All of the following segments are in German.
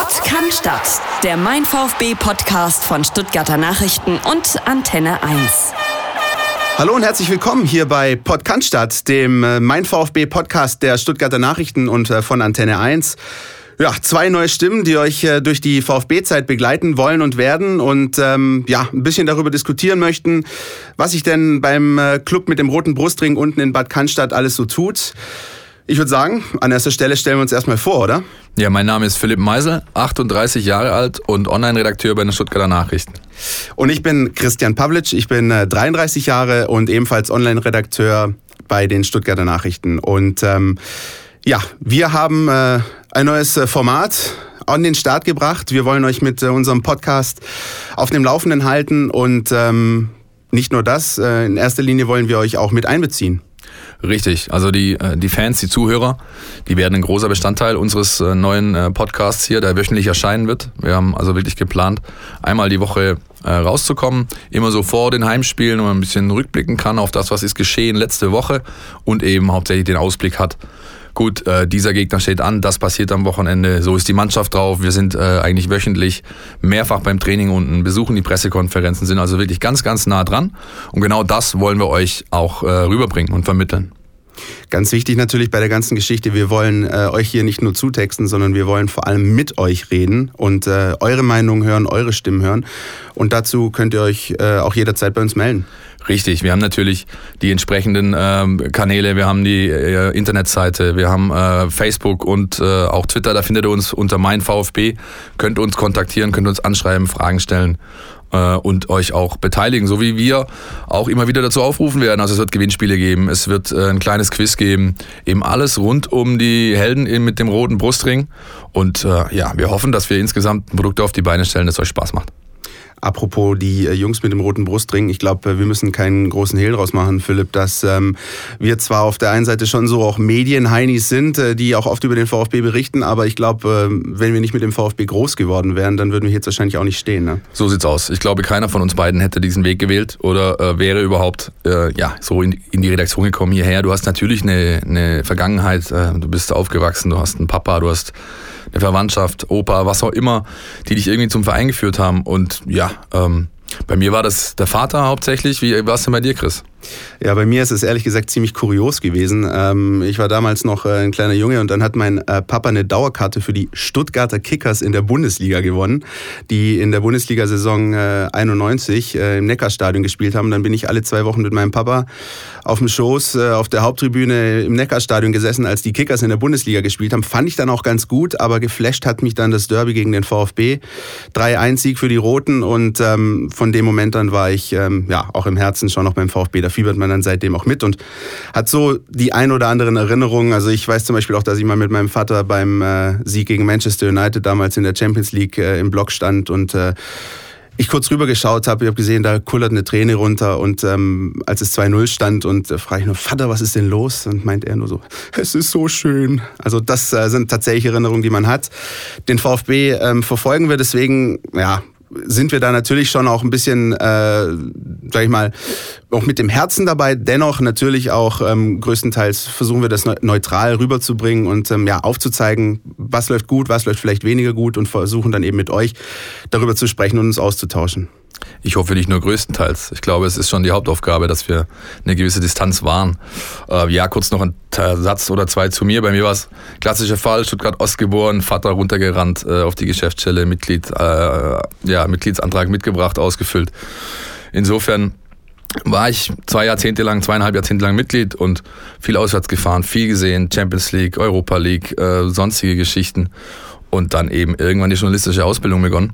Sport kann Stadt. Der Mein VfB Podcast von Stuttgarter Nachrichten und Antenne 1. Hallo und herzlich willkommen hier bei Podcast, dem äh, Mein VfB Podcast der Stuttgarter Nachrichten und äh, von Antenne 1. Ja, zwei neue Stimmen, die euch äh, durch die VfB-Zeit begleiten wollen und werden und ähm, ja, ein bisschen darüber diskutieren möchten, was sich denn beim Club mit dem roten Brustring unten in Bad Cannstatt alles so tut. Ich würde sagen, an erster Stelle stellen wir uns erstmal vor, oder? Ja, mein Name ist Philipp Meisel, 38 Jahre alt und Online-Redakteur bei den Stuttgarter Nachrichten. Und ich bin Christian Pavlic, ich bin äh, 33 Jahre und ebenfalls Online-Redakteur bei den Stuttgarter Nachrichten. Und ähm, ja, wir haben äh, ein neues äh, Format an den Start gebracht. Wir wollen euch mit äh, unserem Podcast auf dem Laufenden halten und ähm, nicht nur das, äh, in erster Linie wollen wir euch auch mit einbeziehen. Richtig, also die, äh, die Fans, die Zuhörer, die werden ein großer Bestandteil unseres äh, neuen äh, Podcasts hier, der wöchentlich erscheinen wird. Wir haben also wirklich geplant, einmal die Woche rauszukommen, immer so vor den Heimspielen, wo man ein bisschen rückblicken kann auf das, was ist geschehen letzte Woche und eben hauptsächlich den Ausblick hat gut, äh, dieser Gegner steht an, das passiert am Wochenende, so ist die Mannschaft drauf. Wir sind äh, eigentlich wöchentlich mehrfach beim Training unten, besuchen die Pressekonferenzen, sind also wirklich ganz, ganz nah dran. Und genau das wollen wir euch auch äh, rüberbringen und vermitteln. Ganz wichtig natürlich bei der ganzen Geschichte, wir wollen äh, euch hier nicht nur zutexten, sondern wir wollen vor allem mit euch reden und äh, eure Meinung hören, eure Stimmen hören. Und dazu könnt ihr euch äh, auch jederzeit bei uns melden. Richtig, wir haben natürlich die entsprechenden ähm, Kanäle, wir haben die äh, Internetseite, wir haben äh, Facebook und äh, auch Twitter, da findet ihr uns unter mein VfB, könnt uns kontaktieren, könnt uns anschreiben, Fragen stellen äh, und euch auch beteiligen, so wie wir auch immer wieder dazu aufrufen werden. Also es wird Gewinnspiele geben, es wird äh, ein kleines Quiz geben, eben alles rund um die Helden mit dem roten Brustring und äh, ja, wir hoffen, dass wir insgesamt ein Produkt auf die Beine stellen, das euch Spaß macht. Apropos die äh, Jungs mit dem roten Brustring, ich glaube, äh, wir müssen keinen großen Hehl draus machen, Philipp, dass ähm, wir zwar auf der einen Seite schon so auch Medienheinis sind, äh, die auch oft über den VfB berichten, aber ich glaube, äh, wenn wir nicht mit dem VfB groß geworden wären, dann würden wir jetzt wahrscheinlich auch nicht stehen. Ne? So sieht's aus. Ich glaube, keiner von uns beiden hätte diesen Weg gewählt oder äh, wäre überhaupt äh, ja so in, in, die Redaktion gekommen hierher. Du hast natürlich eine, eine Vergangenheit, du bist aufgewachsen, du hast einen Papa, du hast eine Verwandtschaft, Opa, was auch immer, die dich irgendwie zum Verein geführt haben. Und ja, ähm, bei mir war das der Vater hauptsächlich. Wie war es denn bei dir, Chris? Ja, bei mir ist es ehrlich gesagt ziemlich kurios gewesen. Ähm, ich war damals noch äh, ein kleiner Junge und dann hat mein äh, Papa eine Dauerkarte für die Stuttgarter Kickers in der Bundesliga gewonnen, die in der Bundesliga-Saison 91 äh, im Neckarstadion gespielt haben. Dann bin ich alle zwei Wochen mit meinem Papa auf dem Schoß auf der Haupttribüne im Neckarstadion gesessen, als die Kickers in der Bundesliga gespielt haben. Fand ich dann auch ganz gut, aber geflasht hat mich dann das Derby gegen den VfB. 3-1-Sieg für die Roten und ähm, von dem Moment an war ich ähm, ja auch im Herzen schon noch beim VfB fiebert man dann seitdem auch mit und hat so die ein oder anderen Erinnerungen. Also ich weiß zum Beispiel auch, dass ich mal mit meinem Vater beim äh, Sieg gegen Manchester United damals in der Champions League äh, im Block stand und äh, ich kurz rübergeschaut habe, ich habe gesehen, da kullert eine Träne runter und ähm, als es 2-0 stand und äh, frage ich nur, Vater, was ist denn los? Und meint er nur so, es ist so schön. Also das äh, sind tatsächlich Erinnerungen, die man hat. Den VfB ähm, verfolgen wir deswegen, ja, sind wir da natürlich schon auch ein bisschen, äh, sag ich mal, auch mit dem Herzen dabei. Dennoch natürlich auch ähm, größtenteils versuchen wir das neutral rüberzubringen und ähm, ja aufzuzeigen, was läuft gut, was läuft vielleicht weniger gut und versuchen dann eben mit euch darüber zu sprechen und uns auszutauschen. Ich hoffe nicht nur größtenteils. Ich glaube, es ist schon die Hauptaufgabe, dass wir eine gewisse Distanz wahren. Äh, ja, kurz noch ein Satz oder zwei zu mir. Bei mir war es klassischer Fall, Stuttgart Ost geboren, Vater runtergerannt äh, auf die Geschäftsstelle, Mitglied, äh, ja, Mitgliedsantrag mitgebracht, ausgefüllt. Insofern war ich zwei Jahrzehnte lang, zweieinhalb Jahrzehnte lang Mitglied und viel auswärts gefahren, viel gesehen, Champions League, Europa League, äh, sonstige Geschichten und dann eben irgendwann die journalistische Ausbildung begonnen.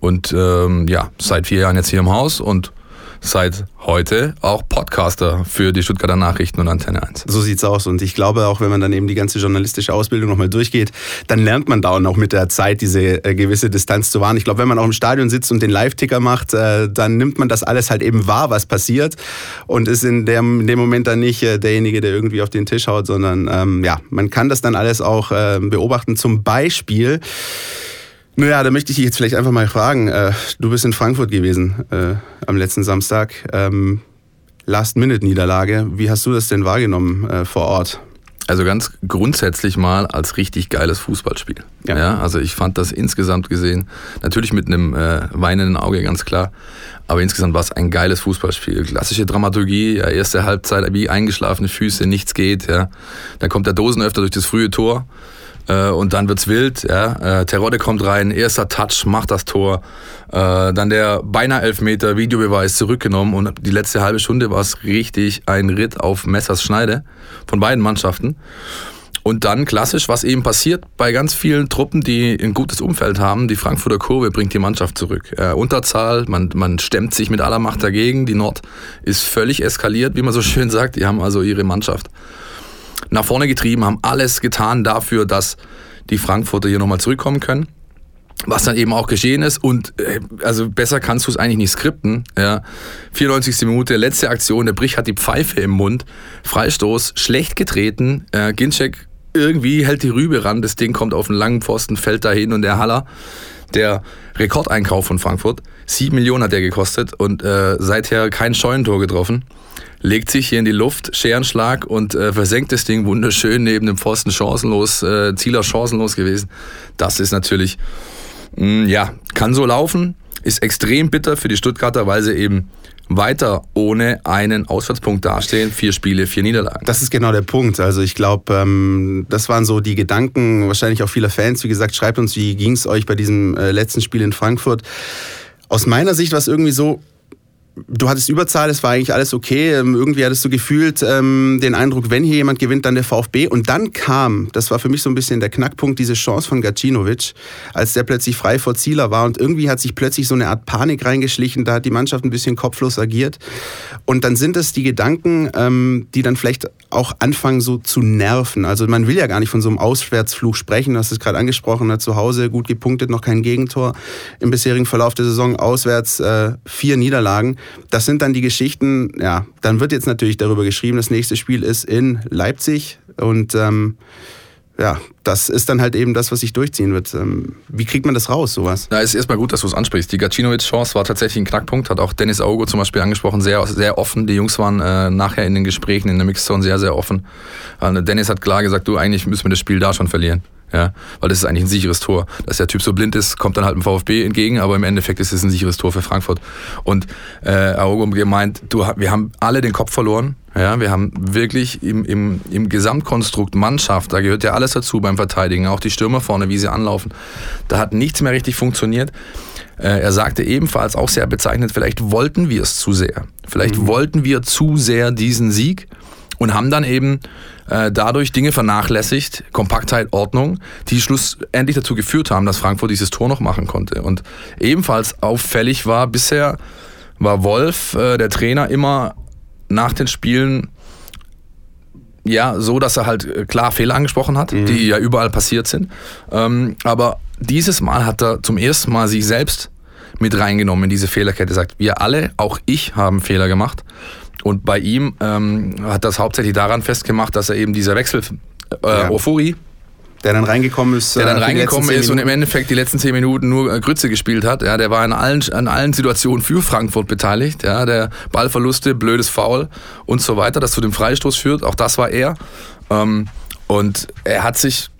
Und ähm, ja, seit vier Jahren jetzt hier im Haus und seit heute auch Podcaster für die Stuttgarter Nachrichten und Antenne 1. So sieht's aus. Und ich glaube auch, wenn man dann eben die ganze journalistische Ausbildung nochmal durchgeht, dann lernt man da auch mit der Zeit diese äh, gewisse Distanz zu wahren. Ich glaube, wenn man auch im Stadion sitzt und den Live-Ticker macht, äh, dann nimmt man das alles halt eben wahr, was passiert und ist in dem, in dem Moment dann nicht äh, derjenige, der irgendwie auf den Tisch haut, sondern ähm, ja, man kann das dann alles auch äh, beobachten. Zum Beispiel naja, da möchte ich dich jetzt vielleicht einfach mal fragen. Äh, du bist in Frankfurt gewesen äh, am letzten Samstag. Ähm, Last-Minute-Niederlage. Wie hast du das denn wahrgenommen äh, vor Ort? also ganz grundsätzlich mal als richtig geiles Fußballspiel. Ja. ja also ich fand das insgesamt gesehen, natürlich mit einem äh, weinenden Auge, ganz klar. Aber insgesamt war es ein geiles Fußballspiel. Klassische Dramaturgie, ja, erste Halbzeit wie eingeschlafene Füße, nichts geht. Ja. Dann kommt der Dosenöfter durch das frühe Tor äh, und dann wird's wild. Ja. Äh, Terodde kommt rein, erster Touch, macht das Tor. Äh, dann der beinahe Elfmeter, Videobeweis zurückgenommen und die letzte halbe Stunde war es richtig ein Ritt auf Messers Schneide von beiden Mannschaften. Und dann klassisch, was eben passiert bei ganz vielen Truppen, die ein gutes Umfeld haben, die Frankfurter Kurve bringt die Mannschaft zurück. Äh, Unterzahl, man, man stemmt sich mit aller Macht dagegen. Die Nord ist völlig eskaliert, wie man so schön sagt. Die haben also ihre Mannschaft nach vorne getrieben, haben alles getan dafür, dass die Frankfurter hier nochmal zurückkommen können. Was dann eben auch geschehen ist und äh, also besser kannst du es eigentlich nicht skripten. Ja. 94. Minute, letzte Aktion, der Brich hat die Pfeife im Mund, Freistoß, schlecht getreten, äh, Ginczek irgendwie hält die Rübe ran, das Ding kommt auf einen langen Pfosten, fällt dahin und der Haller, der Rekordeinkauf von Frankfurt, sieben Millionen hat der gekostet und äh, seither kein Scheunentor getroffen legt sich hier in die Luft, Scherenschlag und äh, versenkt das Ding wunderschön neben dem Pfosten, chancenlos, äh, Zieler chancenlos gewesen. Das ist natürlich, mh, mm, ja, kann so laufen, ist extrem bitter für die Stuttgarter, weil sie eben weiter ohne einen Auswärtspunkt dastehen. Vier Spiele, vier Niederlagen. Das ist genau der Punkt. Also ich glaube, ähm, das waren so die Gedanken wahrscheinlich auch vieler Fans. Wie gesagt, schreibt uns, wie ging es euch bei diesem äh, letzten Spiel in Frankfurt. Aus meiner Sicht war es irgendwie so, du hattest Überzahl, es war eigentlich alles okay. Ähm, irgendwie hattest du gefühlt ähm, den Eindruck, wenn hier jemand gewinnt, dann der VfB. Und dann kam, das war für mich so ein bisschen der Knackpunkt, diese Chance von Gacinovic, als der plötzlich frei vor Zieler war. Und irgendwie hat sich plötzlich so eine Art Panik reingeschlichen. Da hat die Mannschaft ein bisschen kopflos agiert. Und dann sind es die Gedanken, ähm, die dann vielleicht auch anfangen so zu nerven. Also man will ja gar nicht von so einem Auswärtsfluch sprechen. Du hast es gerade angesprochen, zu Hause gut gepunktet, noch kein Gegentor im bisherigen Verlauf der Saison. Auswärts äh, vier Niederlagen das sind dann die Geschichten, ja, dann wird jetzt natürlich darüber geschrieben, das nächste Spiel ist in Leipzig und ähm, ja, das ist dann halt eben das, was sich durchziehen wird. Ähm, wie kriegt man das raus, sowas? Es ist erstmal gut, dass du es ansprichst. Die Gacinovic-Chance war tatsächlich ein Knackpunkt, hat auch Dennis Augo zum Beispiel angesprochen, sehr, sehr offen. Die Jungs waren äh, nachher in den Gesprächen in der Mixzone sehr, sehr offen. Dennis hat klar gesagt, du, eigentlich müssen wir das Spiel da schon verlieren. Ja, weil das ist eigentlich ein sicheres Tor. Dass der Typ so blind ist, kommt dann halt dem VfB entgegen, aber im Endeffekt ist es ein sicheres Tor für Frankfurt. Und äh, Aogo gemeint, du, wir haben alle den Kopf verloren. Ja, wir haben wirklich im, im, im Gesamtkonstrukt Mannschaft, da gehört ja alles dazu beim Verteidigen, auch die Stürmer vorne, wie sie anlaufen. Da hat nichts mehr richtig funktioniert. Äh, er sagte ebenfalls auch sehr bezeichnet, vielleicht wollten wir es zu sehr. Vielleicht mhm. wollten wir zu sehr diesen Sieg und haben dann eben äh, dadurch Dinge vernachlässigt, Kompaktheit, Ordnung, die schlussendlich dazu geführt haben, dass Frankfurt dieses Tor noch machen konnte. Und ebenfalls auffällig war bisher, war Wolf, äh, der Trainer, immer nach den Spielen ja, so, dass er halt äh, klar Fehler angesprochen hat, mhm. die ja überall passiert sind. Ähm, aber dieses Mal hat er zum ersten Mal sich selbst mit reingenommen in diese Fehlerkette. Er sagt, wir alle, auch ich, haben Fehler gemacht. Und bei ihm ähm, hat das hauptsächlich daran festgemacht, dass er eben dieser Wechsel, äh, ja. Euphorie, der dann reingekommen ist. Der dann äh, reingekommen ist und im Endeffekt die letzten zehn Minuten nur äh, Grütze gespielt hat. Ja, der war in allen, in allen Situationen für Frankfurt beteiligt. Ja, der Ballverluste, blödes Foul und so weiter, das zu dem Freistoß führt. Auch das war er. Ähm, und er hat sich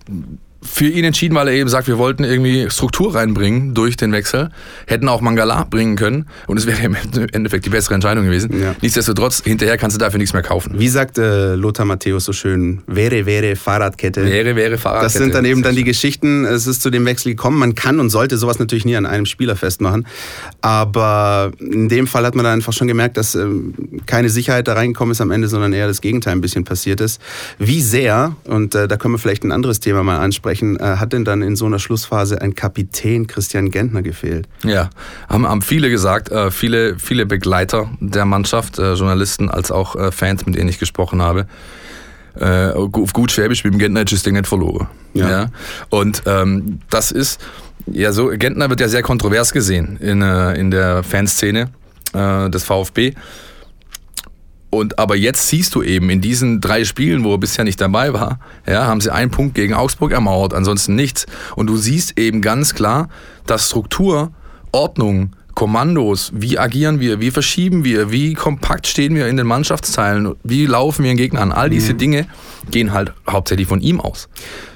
für ihn entschieden, weil er eben sagt, wir wollten irgendwie Struktur reinbringen durch den Wechsel, hätten auch Mangala bringen können und es wäre im Endeffekt die bessere Entscheidung gewesen. Ja. Nichtsdestotrotz, hinterher kannst du dafür nichts mehr kaufen. Wie sagt äh, Lothar Matthäus so schön, wäre, wäre Fahrradkette. Wäre, wäre Fahrradkette. Das sind dann eben dann die Geschichten, es ist zu dem Wechsel gekommen. Man kann und sollte sowas natürlich nie an einem Spieler festmachen, aber in dem Fall hat man dann einfach schon gemerkt, dass ähm, keine Sicherheit da reingekommen ist am Ende, sondern eher das Gegenteil ein bisschen passiert ist. Wie sehr, und äh, da können wir vielleicht ein anderes Thema mal ansprechen, ansprechen, äh, hat denn dann in so einer Schlussphase ein Kapitän Christian Gentner gefehlt? Ja, haben, haben viele gesagt, äh, viele, viele Begleiter der Mannschaft, äh, Journalisten als auch Fans, mit denen ich gesprochen habe. auf gut Schwäbisch, mit dem Gentner ist das Ding nicht verloren. Ja. ja? Und ähm, das ist, ja so, Gentner wird ja sehr kontrovers gesehen in, in der Fanszene des VfB. Und aber jetzt siehst du eben in diesen drei Spielen, wo er bisher nicht dabei war, ja, haben sie einen Punkt gegen Augsburg ermauert, ansonsten nichts. Und du siehst eben ganz klar, dass Struktur, Ordnung, Kommandos, wie agieren wir, wie verschieben wir, wie kompakt stehen wir in den Mannschaftsteilen, wie laufen wir den Gegner an. All diese mhm. Dinge gehen halt hauptsächlich von ihm aus.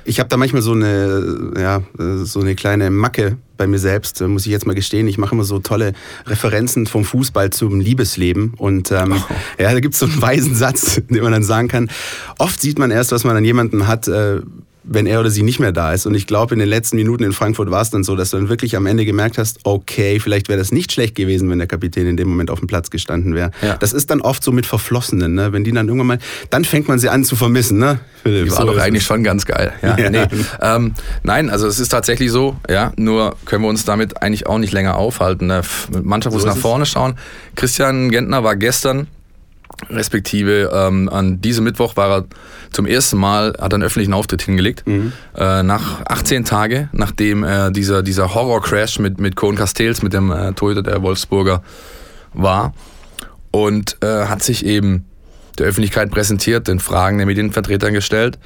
Ich habe da manchmal so eine, ja, so eine kleine Macke bei mir selbst, muss ich jetzt mal gestehen. Ich mache immer so tolle Referenzen vom Fußball zum Liebesleben. Und ähm, oh. ja, da gibt es so einen weisen Satz, den man dann sagen kann. Oft sieht man erst, was man an jemanden hat, äh, wenn er oder sie nicht mehr da ist. Und ich glaube, in den letzten Minuten in Frankfurt war es dann so, dass du dann wirklich am Ende gemerkt hast, okay, vielleicht wäre das nicht schlecht gewesen, wenn der Kapitän in dem Moment auf dem Platz gestanden wäre. Ja. Das ist dann oft so mit Verflossenen, ne? wenn die dann irgendwann mal, dann fängt man sie an zu vermissen. Ne? Philipp, war doch eigentlich schon ganz geil. Ja, ja. Nee. Ähm, nein, also es ist tatsächlich so, ja, nur können wir uns damit eigentlich auch nicht länger aufhalten. Ne? Mannschaft muss so nach vorne schauen. Christian Gentner war gestern respektive ähm, an diesem Mittwoch war er zum ersten Mal, hat einen öffentlichen Auftritt hingelegt, mhm. äh, nach 18 Tagen, nachdem äh, dieser, dieser Horror-Crash mit, mit Cohen Castells, mit dem äh, Torhüter der Wolfsburger war. Und äh, hat sich eben der Öffentlichkeit präsentiert, den Fragen der Medienvertretern gestellt.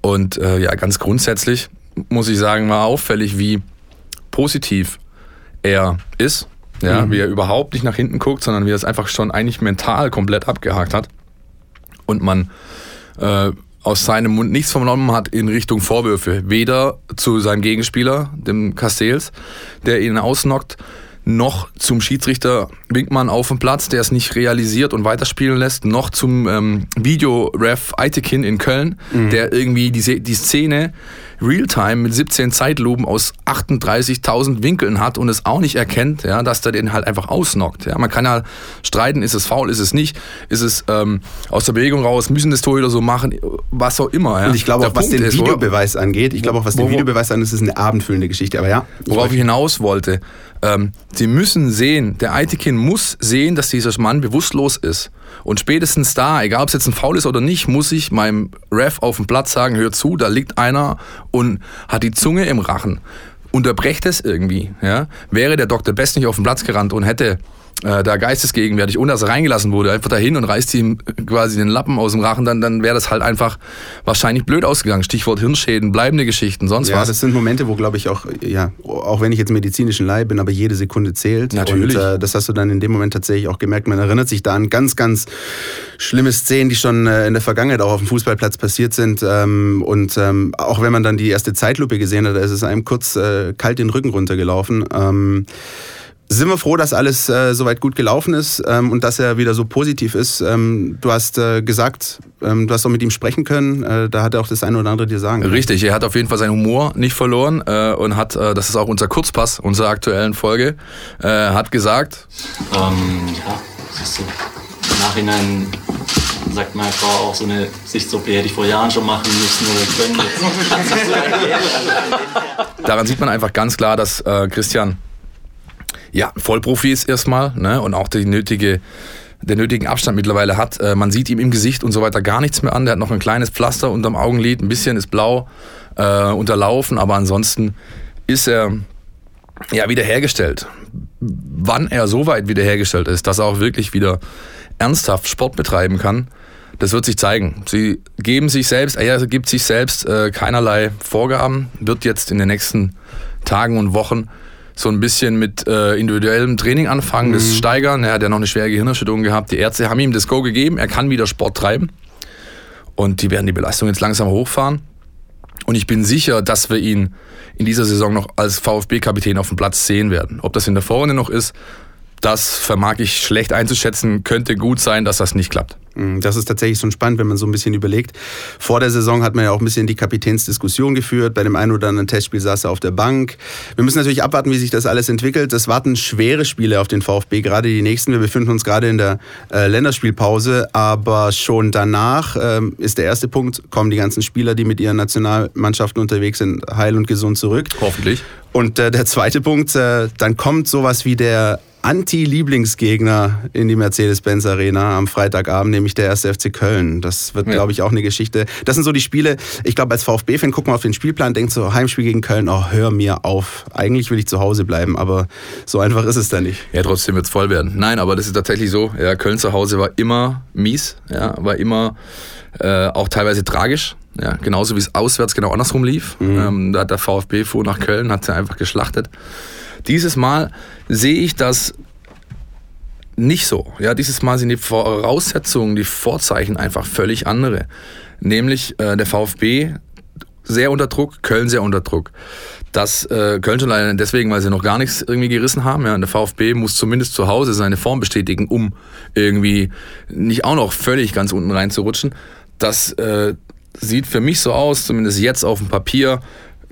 Und äh, ja, ganz grundsätzlich muss ich sagen, war auffällig, wie positiv er ist ja, mhm. wie er überhaupt nicht nach hinten guckt, sondern wie er es einfach schon eigentlich mental komplett abgehakt hat und man äh, aus seinem Mund nichts vernommen hat in Richtung Vorwürfe, weder zu seinem Gegenspieler, dem Castells, der ihn ausnockt, noch zum Schiedsrichter Winkmann auf dem Platz, der es nicht realisiert und weiterspielen lässt, noch zum ähm, Videoref Eitekin in Köln, mhm. der irgendwie die, die Szene Realtime mit 17 Zeitlupen aus 38.000 Winkeln hat und es auch nicht erkennt, ja, dass der den halt einfach ausnockt. Ja. Man kann ja streiten, ist es faul, ist es nicht, ist es ähm, aus der Bewegung raus, müssen das Torhüter so machen, was auch immer. Ja. Und ich glaube auch, was den Videobeweis angeht, ich glaube auch, was den Videobeweis angeht, ist es eine abendfüllende Geschichte, aber ja. Worauf ich hinaus wollte, ähm, sie müssen sehen, der Aitekin muss sehen, dass dieser Mann bewusstlos ist. Und spätestens da, egal ob es jetzt ein Foul ist oder nicht, muss ich meinem Ref auf dem Platz sagen, hör zu, da liegt einer und hat die Zunge im Rachen. Unterbrecht es irgendwie. Ja? Wäre der Dr. Best nicht auf den Platz gerannt und hätte äh, da geistesgegenwärtig, ohne dass er reingelassen wurde, einfach dahin und reißt ihm quasi den Lappen aus dem Rachen, dann, dann wäre das halt einfach wahrscheinlich blöd ausgegangen. Stichwort Hirnschäden, bleibende Geschichten, sonst ja, was. das sind Momente, wo, glaube ich, auch, ja, auch wenn ich jetzt medizinischen Leih bin, aber jede Sekunde zählt. Natürlich. Und äh, das hast du dann in dem Moment tatsächlich auch gemerkt. Man erinnert sich da an ganz, ganz schlimme Szenen, die schon äh, in der Vergangenheit auch auf dem Fußballplatz passiert sind. Ähm, und ähm, auch wenn man dann die erste Zeitlupe gesehen hat, ist es einem kurz äh, kalt den Rücken runtergelaufen. Ähm, sind wir froh, dass alles äh, soweit gut gelaufen ist ähm, und dass er wieder so positiv ist. Ähm, du hast äh, gesagt, ähm, du hast auch mit ihm sprechen können. Äh, da hat er auch das eine oder andere dir sagen können. Richtig, er hat auf jeden Fall seinen Humor nicht verloren äh, und hat, äh, das ist auch unser Kurzpass unserer aktuellen Folge, äh, hat gesagt. Ähm, ja, siehst du, im Nachhinein sagt meine Frau auch so eine Sichts-OP hätte ich vor Jahren schon machen müssen oder können. Daran sieht man einfach ganz klar, dass Christian ja, Vollprofi ist erstmal ne? und auch die nötige, den nötigen Abstand mittlerweile hat. Äh, man sieht ihm im Gesicht und so weiter gar nichts mehr an. Der hat noch ein kleines Pflaster unterm Augenlid, ein bisschen ist blau äh, unterlaufen, aber ansonsten ist er ja wiederhergestellt. Wann er so weit wiederhergestellt ist, dass er auch wirklich wieder ernsthaft Sport betreiben kann, das wird sich zeigen. Sie geben sich selbst, er gibt sich selbst äh, keinerlei Vorgaben, wird jetzt in den nächsten Tagen und Wochen so ein bisschen mit äh, individuellem Training anfangen, mhm. das steigern. Er hat ja noch eine schwere Gehirnerschütterung gehabt. Die Ärzte haben ihm das Go gegeben, er kann wieder Sport treiben. Und die werden die Belastung jetzt langsam hochfahren. Und ich bin sicher, dass wir ihn in dieser Saison noch als VfB-Kapitän auf dem Platz sehen werden. Ob das in der Vorrunde noch ist, das vermag ich schlecht einzuschätzen. Könnte gut sein, dass das nicht klappt. Mm, das ist tatsächlich so spannend, wenn man so ein bisschen überlegt. Vor der Saison hat man ja auch ein bisschen die Kapitänsdiskussion geführt. Bei dem einen oder anderen Testspiel saß er auf der Bank. Wir müssen natürlich abwarten, wie sich das alles entwickelt. Es warten schwere Spiele auf den VfB, gerade die nächsten. Wir befinden uns gerade in der äh, Länderspielpause, aber schon danach ähm, ist der erste Punkt, kommen die ganzen Spieler, die mit ihren Nationalmannschaften unterwegs sind, heil und gesund zurück. Hoffentlich. Und äh, der zweite Punkt, äh, dann kommt sowas wie der Anti-Lieblingsgegner in die Mercedes-Benz Arena am Freitagabend, nämlich der erste FC Köln. Das wird, ja. glaube ich, auch eine Geschichte. Das sind so die Spiele, ich glaube, als VfB-Fan guckt man auf den Spielplan, denkt so, Heimspiel gegen Köln, oh, hör mir auf. Eigentlich will ich zu Hause bleiben, aber so einfach ist es da nicht. Ja, trotzdem wird es voll werden. Nein, aber das ist tatsächlich so. Ja, Köln zu Hause war immer mies, ja, war immer äh, auch teilweise tragisch. Ja, genauso wie es auswärts genau andersrum lief. Mhm. Ähm, da hat der VfB fuhr nach Köln, hat sie einfach geschlachtet. Dieses Mal sehe ich das nicht so. Ja, dieses Mal sind die Voraussetzungen, die Vorzeichen einfach völlig andere. Nämlich äh, der VfB sehr unter Druck, Köln sehr unter Druck. Das äh, Köln schon leider deswegen, weil sie noch gar nichts irgendwie gerissen haben. Ja, und der VfB muss zumindest zu Hause seine Form bestätigen, um irgendwie nicht auch noch völlig ganz unten reinzurutschen. Das äh, sieht für mich so aus, zumindest jetzt auf dem Papier,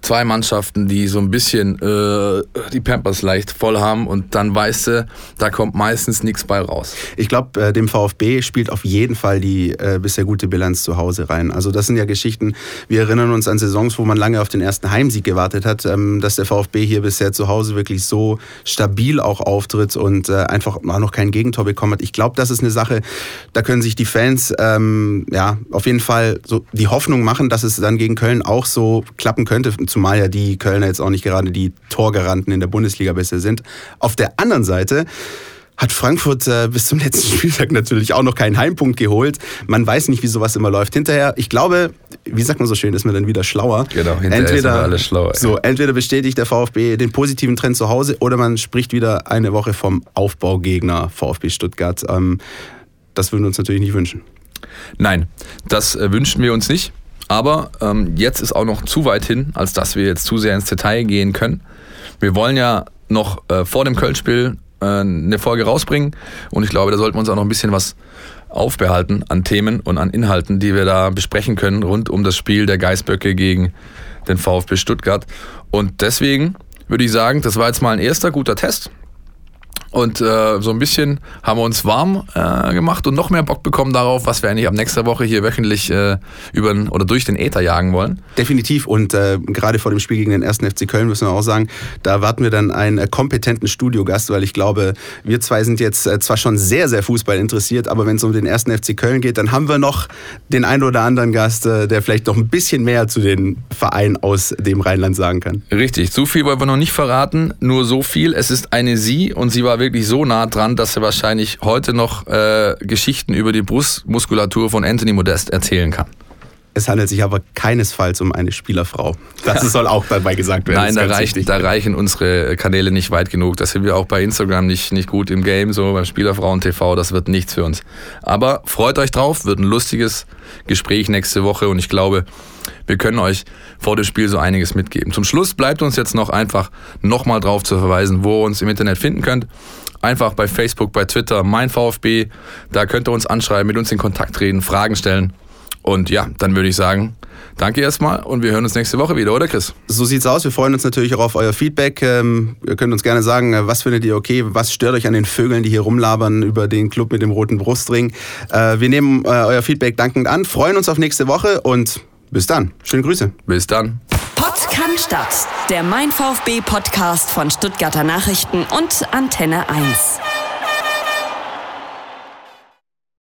zwei Mannschaften, die so ein bisschen äh, die Pampers leicht voll haben und dann weißt du, da kommt meistens nichts bei raus. Ich glaube, äh, dem VfB spielt auf jeden Fall die äh, bisher gute Bilanz zu Hause rein. Also das sind ja Geschichten, wir erinnern uns an Saisons, wo man lange auf den ersten Heimsieg gewartet hat, ähm, dass der VfB hier bisher zu Hause wirklich so stabil auch auftritt und äh, einfach noch kein Gegentor bekommen hat. Ich glaube, das ist eine Sache, da können sich die Fans ähm, ja auf jeden Fall so die Hoffnung machen, dass es dann gegen Köln auch so klappen könnte zumal ja die Kölner jetzt auch nicht gerade die Torgaranten in der Bundesliga bisher sind. Auf der anderen Seite hat Frankfurt äh, bis zum letzten Spieltag natürlich auch noch keinen Heimpunkt geholt. Man weiß nicht, wie sowas immer läuft. Hinterher, ich glaube, wie sagt man so schön, ist man dann wieder schlauer. Genau, hinterher entweder, ist alles schlauer. So, entweder bestätigt der VfB den positiven Trend zu Hause oder man spricht wieder eine Woche vom Aufbaugegner VfB Stuttgart. Ähm, das würden wir uns natürlich nicht wünschen. Nein, das äh, wünschen wir uns nicht. Aber ähm, jetzt ist auch noch zu weit hin, als dass wir jetzt zu sehr ins Detail gehen können. Wir wollen ja noch äh, vor dem Köln-Spiel äh, eine Folge rausbringen und ich glaube, da sollten wir uns auch noch ein bisschen was aufbehalten an Themen und an Inhalten, die wir da besprechen können rund um das Spiel der Geißböcke gegen den VfB Stuttgart. Und deswegen würde ich sagen, das war jetzt mal ein erster guter Test. Und äh, so ein bisschen haben wir uns warm äh, gemacht und noch mehr Bock bekommen darauf, was wir eigentlich ab nächster Woche hier wöchentlich äh, über oder durch den Äther jagen wollen. Definitiv. Und äh, gerade vor dem Spiel gegen den ersten FC Köln müssen wir auch sagen, da erwarten wir dann einen äh, kompetenten Studiogast, weil ich glaube, wir zwei sind jetzt äh, zwar schon sehr, sehr Fußball interessiert, aber wenn es um den ersten FC Köln geht, dann haben wir noch den einen oder anderen Gast, der vielleicht noch ein bisschen mehr zu den Vereinen aus dem Rheinland sagen kann. Richtig. Zu viel wollen wir noch nicht verraten. Nur so viel. Es ist eine Sie und sie war wirklich so nah dran, dass er wahrscheinlich heute noch äh, Geschichten über die Brustmuskulatur von Anthony Modest erzählen kann. Es handelt sich aber keinesfalls um eine Spielerfrau. Das soll auch dabei gesagt werden. Nein, da, reicht, da, reichen unsere Kanäle nicht weit genug. Da sind wir auch bei Instagram nicht, nicht gut im Game, so beim Spielerfrauen TV. Das wird nichts für uns. Aber freut euch drauf, wird ein lustiges Gespräch nächste Woche und ich glaube, wir können euch vor dem Spiel so einiges mitgeben. Zum Schluss bleibt uns jetzt noch einfach nochmal drauf zu verweisen, wo ihr uns im Internet finden könnt einfach bei Facebook, bei Twitter, mein VfB. Da könnt ihr uns anschreiben, mit uns in Kontakt treten, Fragen stellen. Und ja, dann würde ich sagen, danke erstmal und wir hören uns nächste Woche wieder, oder Chris? So sieht's aus. Wir freuen uns natürlich auch auf euer Feedback. Ähm, ihr könnt uns gerne sagen, äh, was findet ihr okay, was stört euch an den Vögeln, die hier rumlabern über den Club mit dem roten Brustring. Äh, wir nehmen äh, euer Feedback dankend an, freuen uns auf nächste Woche und bis dann. Schöne Grüße. Bis dann. Pott kann Stadt. Der Mein VfB Podcast von Stuttgarter Nachrichten und Antenne 1.